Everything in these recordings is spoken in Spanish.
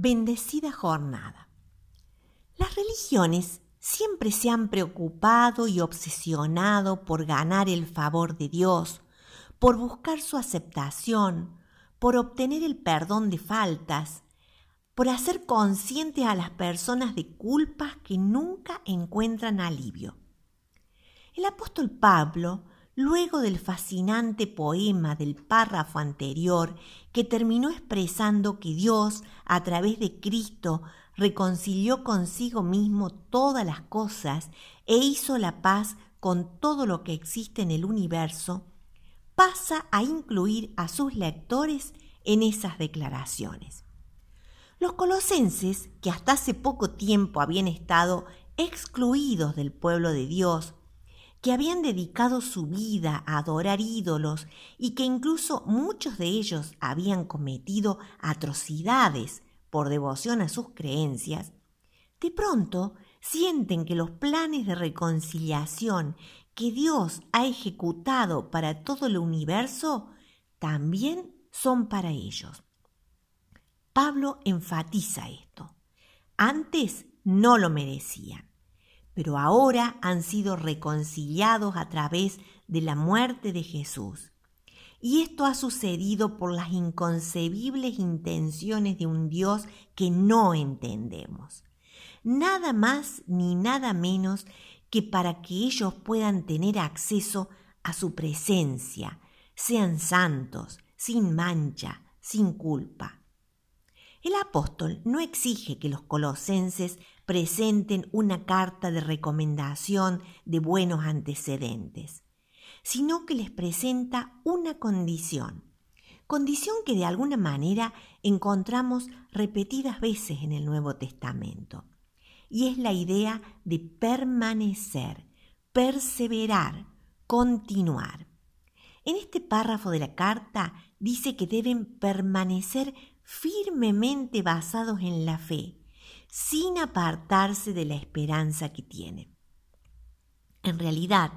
Bendecida jornada. Las religiones siempre se han preocupado y obsesionado por ganar el favor de Dios, por buscar su aceptación, por obtener el perdón de faltas, por hacer conscientes a las personas de culpas que nunca encuentran alivio. El apóstol Pablo, luego del fascinante poema del párrafo anterior que terminó expresando que Dios, a través de Cristo, reconcilió consigo mismo todas las cosas e hizo la paz con todo lo que existe en el universo, pasa a incluir a sus lectores en esas declaraciones. Los colosenses, que hasta hace poco tiempo habían estado excluidos del pueblo de Dios, que habían dedicado su vida a adorar ídolos y que incluso muchos de ellos habían cometido atrocidades por devoción a sus creencias, de pronto sienten que los planes de reconciliación que Dios ha ejecutado para todo el universo también son para ellos. Pablo enfatiza esto. Antes no lo merecían, pero ahora han sido reconciliados a través de la muerte de Jesús. Y esto ha sucedido por las inconcebibles intenciones de un Dios que no entendemos. Nada más ni nada menos que para que ellos puedan tener acceso a su presencia, sean santos, sin mancha, sin culpa. El apóstol no exige que los colosenses presenten una carta de recomendación de buenos antecedentes, sino que les presenta una condición, condición que de alguna manera encontramos repetidas veces en el Nuevo Testamento, y es la idea de permanecer, perseverar, continuar. En este párrafo de la carta dice que deben permanecer firmemente basados en la fe, sin apartarse de la esperanza que tienen. En realidad,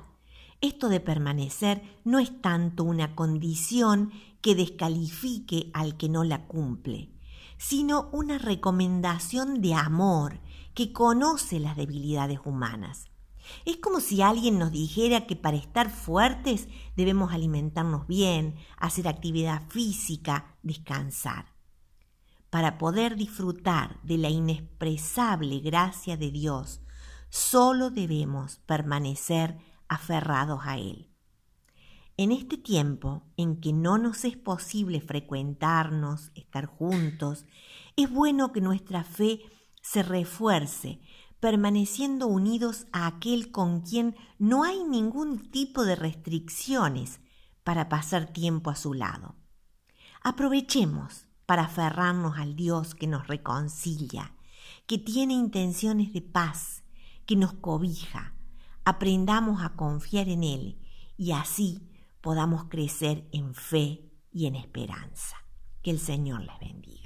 esto de permanecer no es tanto una condición que descalifique al que no la cumple, sino una recomendación de amor que conoce las debilidades humanas. Es como si alguien nos dijera que para estar fuertes debemos alimentarnos bien, hacer actividad física, descansar. Para poder disfrutar de la inexpresable gracia de Dios, solo debemos permanecer aferrados a Él. En este tiempo en que no nos es posible frecuentarnos, estar juntos, es bueno que nuestra fe se refuerce, permaneciendo unidos a aquel con quien no hay ningún tipo de restricciones para pasar tiempo a su lado. Aprovechemos para aferrarnos al Dios que nos reconcilia, que tiene intenciones de paz, que nos cobija. Aprendamos a confiar en Él y así podamos crecer en fe y en esperanza. Que el Señor les bendiga.